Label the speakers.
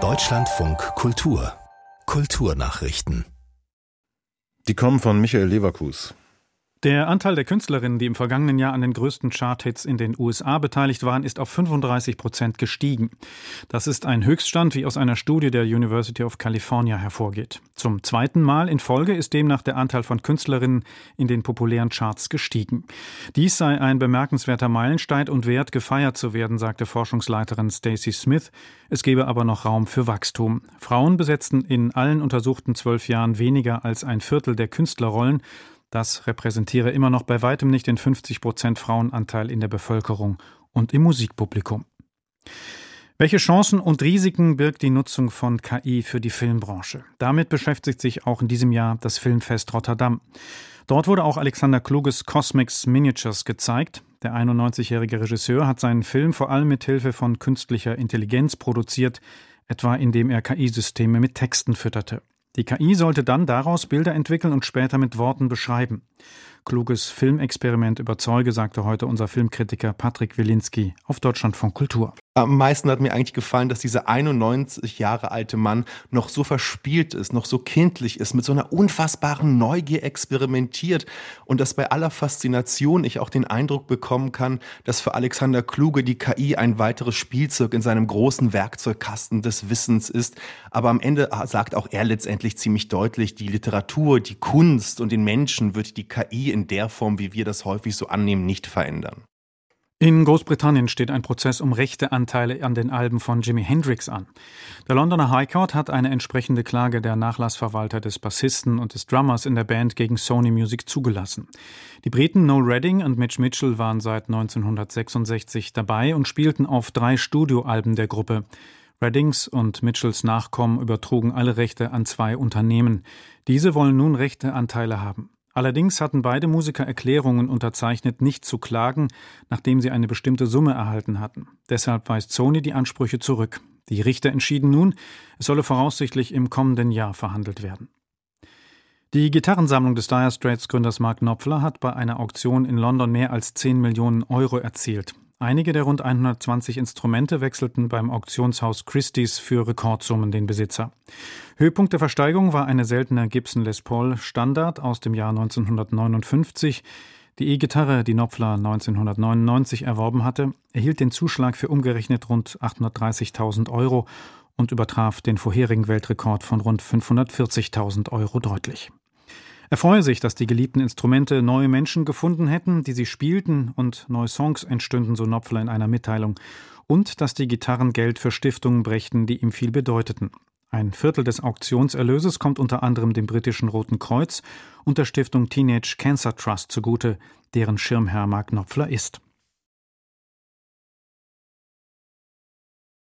Speaker 1: Deutschlandfunk Kultur Kulturnachrichten
Speaker 2: Die kommen von Michael Leverkus.
Speaker 3: Der Anteil der Künstlerinnen, die im vergangenen Jahr an den größten Charthits in den USA beteiligt waren, ist auf 35 Prozent gestiegen. Das ist ein Höchststand, wie aus einer Studie der University of California hervorgeht. Zum zweiten Mal in Folge ist demnach der Anteil von Künstlerinnen in den populären Charts gestiegen. Dies sei ein bemerkenswerter Meilenstein und wert, gefeiert zu werden, sagte Forschungsleiterin Stacey Smith. Es gebe aber noch Raum für Wachstum. Frauen besetzten in allen untersuchten zwölf Jahren weniger als ein Viertel der Künstlerrollen. Das repräsentiere immer noch bei weitem nicht den 50 Prozent Frauenanteil in der Bevölkerung und im Musikpublikum. Welche Chancen und Risiken birgt die Nutzung von KI für die Filmbranche? Damit beschäftigt sich auch in diesem Jahr das Filmfest Rotterdam. Dort wurde auch Alexander Kluges Cosmics Miniatures gezeigt. Der 91-jährige Regisseur hat seinen Film vor allem mit Hilfe von künstlicher Intelligenz produziert, etwa indem er KI-Systeme mit Texten fütterte. Die KI sollte dann daraus Bilder entwickeln und später mit Worten beschreiben. Kluges Filmexperiment überzeuge, sagte heute unser Filmkritiker Patrick Wilinski auf Deutschlandfunk Kultur.
Speaker 4: Am meisten hat mir eigentlich gefallen, dass dieser 91 Jahre alte Mann noch so verspielt ist, noch so kindlich ist, mit so einer unfassbaren Neugier experimentiert und dass bei aller Faszination ich auch den Eindruck bekommen kann, dass für Alexander Kluge die KI ein weiteres Spielzeug in seinem großen Werkzeugkasten des Wissens ist. Aber am Ende sagt auch er letztendlich ziemlich deutlich, die Literatur, die Kunst und den Menschen wird die KI in der Form, wie wir das häufig so annehmen, nicht verändern.
Speaker 3: In Großbritannien steht ein Prozess um Rechteanteile an den Alben von Jimi Hendrix an. Der Londoner High Court hat eine entsprechende Klage der Nachlassverwalter des Bassisten und des Drummers in der Band gegen Sony Music zugelassen. Die Briten Noel Redding und Mitch Mitchell waren seit 1966 dabei und spielten auf drei Studioalben der Gruppe. Reddings und Mitchells Nachkommen übertrugen alle Rechte an zwei Unternehmen. Diese wollen nun Rechteanteile haben. Allerdings hatten beide Musiker Erklärungen unterzeichnet, nicht zu klagen, nachdem sie eine bestimmte Summe erhalten hatten. Deshalb weist Sony die Ansprüche zurück. Die Richter entschieden nun, es solle voraussichtlich im kommenden Jahr verhandelt werden. Die Gitarrensammlung des Dire Straits Gründers Mark Knopfler hat bei einer Auktion in London mehr als 10 Millionen Euro erzielt. Einige der rund 120 Instrumente wechselten beim Auktionshaus Christie's für Rekordsummen den Besitzer. Höhepunkt der Versteigerung war eine seltene Gibson Les Paul Standard aus dem Jahr 1959. Die E-Gitarre, die Knopfler 1999 erworben hatte, erhielt den Zuschlag für umgerechnet rund 830.000 Euro und übertraf den vorherigen Weltrekord von rund 540.000 Euro deutlich. Er freue sich, dass die geliebten Instrumente neue Menschen gefunden hätten, die sie spielten und neue Songs entstünden, so Knopfler in einer Mitteilung, und dass die Gitarren Geld für Stiftungen brächten, die ihm viel bedeuteten. Ein Viertel des Auktionserlöses kommt unter anderem dem britischen Roten Kreuz und der Stiftung Teenage Cancer Trust zugute, deren Schirmherr Mark Knopfler ist.